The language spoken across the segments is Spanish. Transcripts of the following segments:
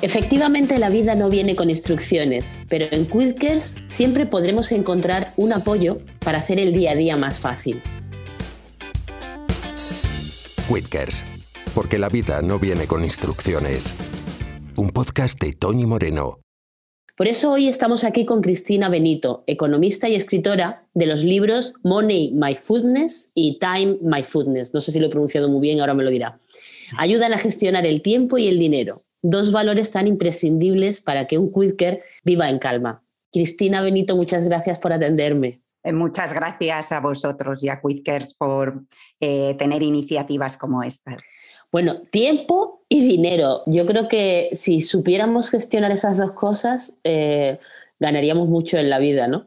Efectivamente, la vida no viene con instrucciones, pero en Quidkers siempre podremos encontrar un apoyo para hacer el día a día más fácil. Quidkers, porque la vida no viene con instrucciones. Un podcast de Tony Moreno. Por eso hoy estamos aquí con Cristina Benito, economista y escritora de los libros Money, My Foodness y Time, My Foodness. No sé si lo he pronunciado muy bien, ahora me lo dirá. Ayudan a gestionar el tiempo y el dinero, dos valores tan imprescindibles para que un Quidker viva en calma. Cristina Benito, muchas gracias por atenderme. Eh, muchas gracias a vosotros y a Quidkers por eh, tener iniciativas como estas. Bueno, tiempo y dinero. Yo creo que si supiéramos gestionar esas dos cosas, eh, ganaríamos mucho en la vida, ¿no?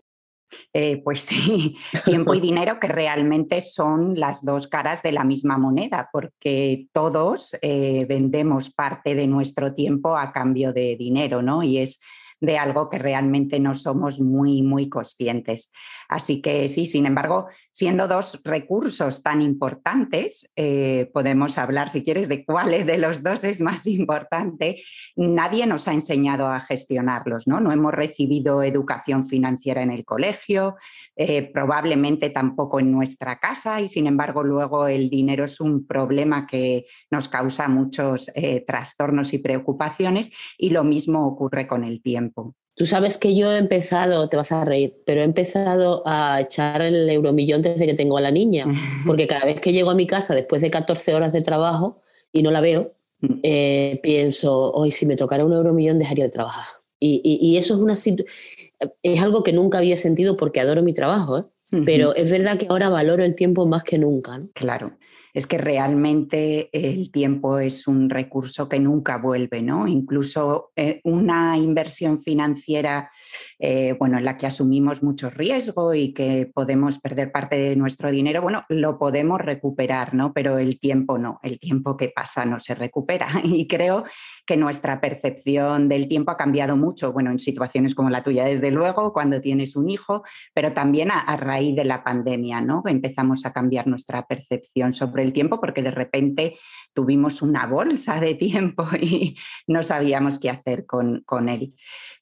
Eh, pues sí, tiempo y dinero que realmente son las dos caras de la misma moneda, porque todos eh, vendemos parte de nuestro tiempo a cambio de dinero, ¿no? Y es de algo que realmente no somos muy, muy conscientes. Así que sí, sin embargo, siendo dos recursos tan importantes, eh, podemos hablar, si quieres, de cuál de los dos es más importante. Nadie nos ha enseñado a gestionarlos, ¿no? No hemos recibido educación financiera en el colegio, eh, probablemente tampoco en nuestra casa y sin embargo luego el dinero es un problema que nos causa muchos eh, trastornos y preocupaciones y lo mismo ocurre con el tiempo. Tú sabes que yo he empezado, te vas a reír, pero he empezado a echar el euromillón desde que tengo a la niña, porque cada vez que llego a mi casa después de 14 horas de trabajo y no la veo, mm. eh, pienso, hoy si me tocara un euromillón dejaría de trabajar. Y, eso es, una, es algo que nunca había sentido porque adoro mi trabajo, ¿eh? pero es verdad que ahora valoro el tiempo más que nunca. Claro es que realmente el tiempo es un recurso que nunca vuelve, ¿no? Incluso eh, una inversión financiera, eh, bueno, en la que asumimos mucho riesgo y que podemos perder parte de nuestro dinero, bueno, lo podemos recuperar, ¿no? Pero el tiempo no, el tiempo que pasa no se recupera. Y creo que nuestra percepción del tiempo ha cambiado mucho, bueno, en situaciones como la tuya, desde luego, cuando tienes un hijo, pero también a, raíz de la pandemia, ¿no? Empezamos a cambiar nuestra percepción sobre el tiempo porque de repente tuvimos una bolsa de tiempo y no sabíamos qué hacer con, con él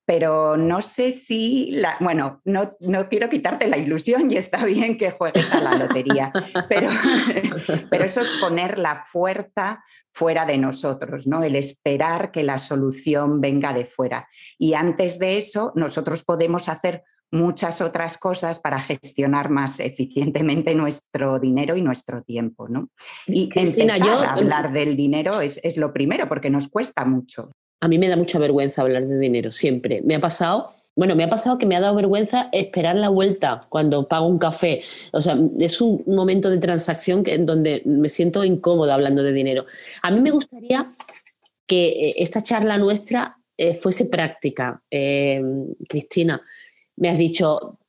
pero no sé si, la, bueno, no, no, quiero quitarte la ilusión y está bien que juegues a la lotería, pero, pero eso es poner la fuerza fuera de nosotros, ¿no? El esperar que la solución venga de fuera. Y antes de eso, nosotros podemos hacer muchas otras cosas para gestionar más eficientemente nuestro dinero y nuestro tiempo, ¿no? Y Cristina, yo hablar del dinero es, es lo primero porque nos cuesta mucho. A mí me da mucha vergüenza hablar de dinero, siempre. Me ha pasado, bueno, me ha pasado que me ha dado vergüenza esperar la vuelta cuando pago un café. O sea, es un momento de transacción en donde me siento incómoda hablando de dinero. A mí me gustaría que eh, esta charla nuestra eh, fuese práctica. Eh, Cristina, me has dicho,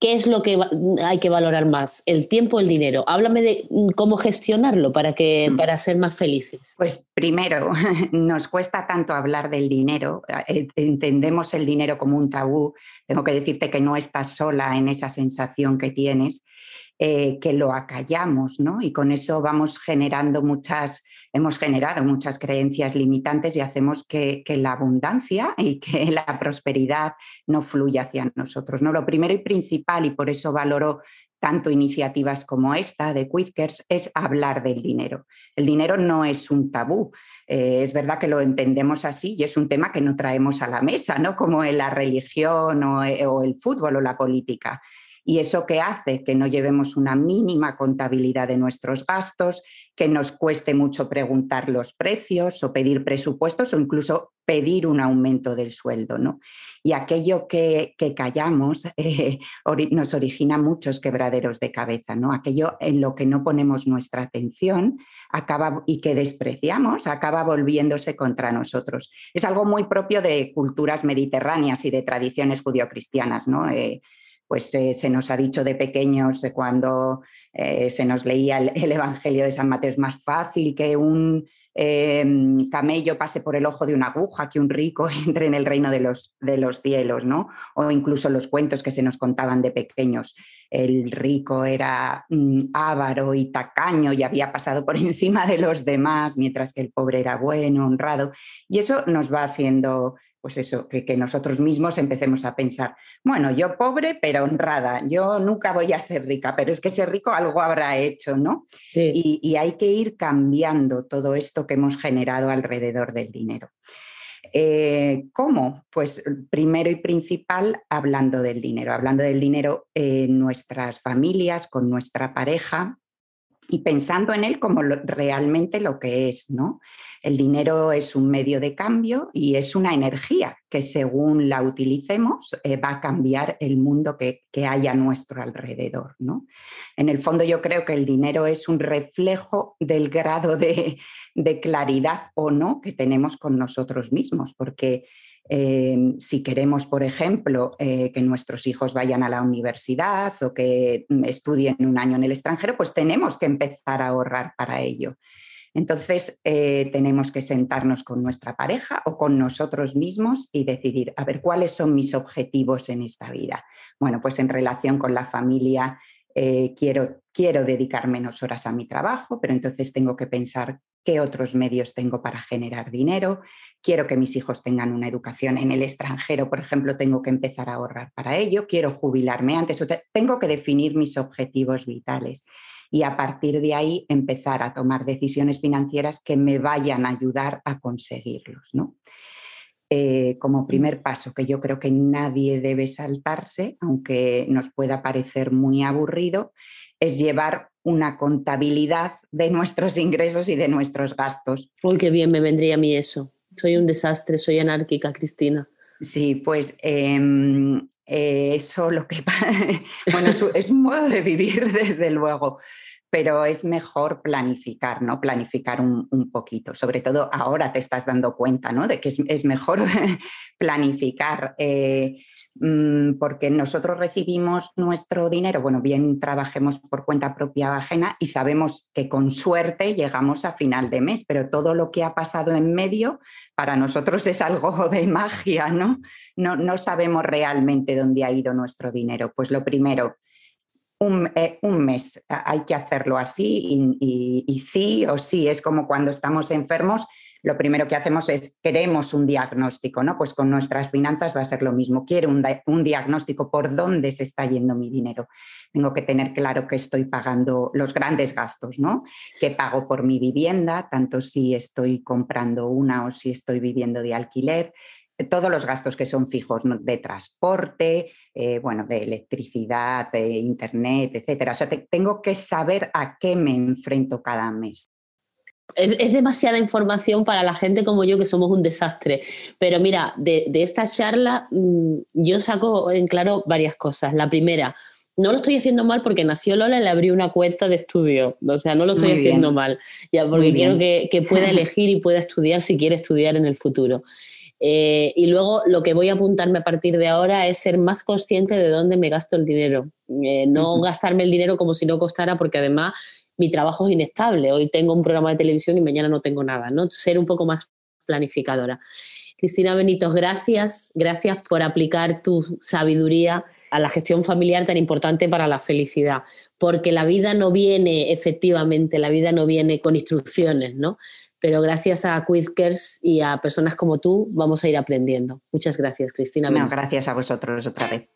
¿Qué es lo que hay que valorar más? ¿El tiempo o el dinero? Háblame de cómo gestionarlo para, que, mm. para ser más felices. Pues primero, nos cuesta tanto hablar del dinero. Eh, entendemos el dinero como un tabú. Tengo que decirte que no estás sola en esa sensación que tienes. Eh, que lo acallamos, ¿no? Y con eso vamos generando muchas, hemos generado muchas creencias limitantes y hacemos que, la abundancia y que la prosperidad no fluya hacia nosotros, ¿no? Lo primero y principal, y por eso valoro tanto iniciativas como esta de Quizkers, es hablar del dinero. El dinero no es un tabú. Eh, es verdad que lo entendemos así y es un tema que no traemos a la mesa, ¿no? Como en la religión o, o el fútbol o la política. ¿Y eso qué hace? Que no llevemos una mínima contabilidad de nuestros gastos, que nos cueste mucho preguntar los precios o pedir presupuestos o incluso pedir un aumento del sueldo. ¿no? Y aquello que, callamos eh, nos origina muchos quebraderos de cabeza. ¿no? Aquello en lo que no ponemos nuestra atención acaba, y que despreciamos acaba volviéndose contra nosotros. Es algo muy propio de culturas mediterráneas y de tradiciones judio-cristianas. ¿no? Eh, pues eh, se nos ha dicho de pequeños, de cuando eh, se nos leía el, Evangelio de San Mateo, es más fácil que un Em, camello pase por el ojo de una aguja, que un rico entre en el reino de los, de los cielos, ¿no? O incluso los cuentos que se nos contaban de pequeños. El rico era mm, avaro y tacaño y había pasado por encima de los demás, mientras que el pobre era bueno, honrado. Y eso nos va haciendo pues eso, que, nosotros mismos empecemos a pensar, bueno, yo pobre pero honrada, yo nunca voy a ser rica, pero es que ese rico algo habrá hecho, ¿no? Y, hay que ir cambiando todo esto que hemos generado alrededor del dinero. Eh, ¿Cómo? Pues primero y principal hablando del dinero, hablando del dinero en nuestras familias, con nuestra pareja, y pensando en él como realmente lo que es, ¿no? El dinero es un medio de cambio y es una energía que según la utilicemos eh, va a cambiar el mundo que, que, hay a nuestro alrededor, ¿no? En el fondo yo creo que el dinero es un reflejo del grado de, de claridad o no que tenemos con nosotros mismos, porque Em, si queremos, por ejemplo, eh, que nuestros hijos vayan a la universidad o que mm, estudien un año en el extranjero, pues tenemos que empezar a ahorrar para ello. Entonces, eh, tenemos que sentarnos con nuestra pareja o con nosotros mismos y decidir, a ver, ¿cuáles son mis objetivos en esta vida? Bueno, pues en relación con la familia, eh, quiero, quiero dedicar menos horas a mi trabajo, pero entonces tengo que pensar qué otros medios tengo para generar dinero, quiero que mis hijos tengan una educación en el extranjero, por ejemplo, tengo que empezar a ahorrar para ello, quiero jubilarme antes, tengo que definir mis objetivos vitales y a partir de ahí empezar a tomar decisiones financieras que me vayan a ayudar a conseguirlos. ¿no? Eh, como primer paso, que yo creo que nadie debe saltarse, aunque nos pueda parecer muy aburrido, es llevar una contabilidad de nuestros ingresos y de nuestros gastos. Uy, qué bien me vendría a mí eso. Soy un desastre, soy anárquica, Cristina. Sí, pues em, eh, eso lo que... bueno, es, un modo de vivir, desde luego, pero es mejor planificar, ¿no? Planificar un, poquito. Sobre todo ahora te estás dando cuenta, ¿no? De que es, mejor planificar. Eh, Mm, porque nosotros recibimos nuestro dinero, bueno, bien trabajemos por cuenta propia o ajena y sabemos que con suerte llegamos a final de mes, pero todo lo que ha pasado en medio para nosotros es algo de magia, ¿no? No, sabemos realmente dónde ha ido nuestro dinero. Pues lo primero, un, eh, mes hay que hacerlo así y sí o sí, es como cuando estamos enfermos lo primero que hacemos es queremos un diagnóstico, ¿no? Pues con nuestras finanzas va a ser lo mismo. Quiero un, un, diagnóstico por dónde se está yendo mi dinero. Tengo que tener claro que estoy pagando los grandes gastos, ¿no? Que pago por mi vivienda, tanto si estoy comprando una o si estoy viviendo de alquiler, todos los gastos que son fijos de transporte, eh, bueno, de electricidad, de internet, etcétera. O sea, tengo que saber a qué me enfrento cada mes es, demasiada información para la gente como yo, que somos un desastre. Pero mira, de, esta charla mm, yo saco en claro varias cosas. La primera, no lo estoy haciendo mal porque nació Lola y le abrí una cuenta de estudio. O sea, no lo estoy haciendo mal. Ya, porque quiero que, pueda elegir y pueda estudiar si quiere estudiar en el futuro. Eh, y luego lo que voy a apuntarme a partir de ahora es ser más consciente de dónde me gasto el dinero. Eh, no gastarme el dinero como si no costara, porque además mi trabajo es inestable. Hoy tengo un programa de televisión y mañana no tengo nada, ¿no? Ser un poco más planificadora. Cristina Benitos, gracias. Gracias por aplicar tu sabiduría a la gestión familiar tan importante para la felicidad, porque la vida no viene efectivamente, la vida no viene con instrucciones, ¿no? Pero gracias a Quizkers y a personas como tú vamos a ir aprendiendo. Muchas gracias, Cristina. No, gracias a vosotros otra vez.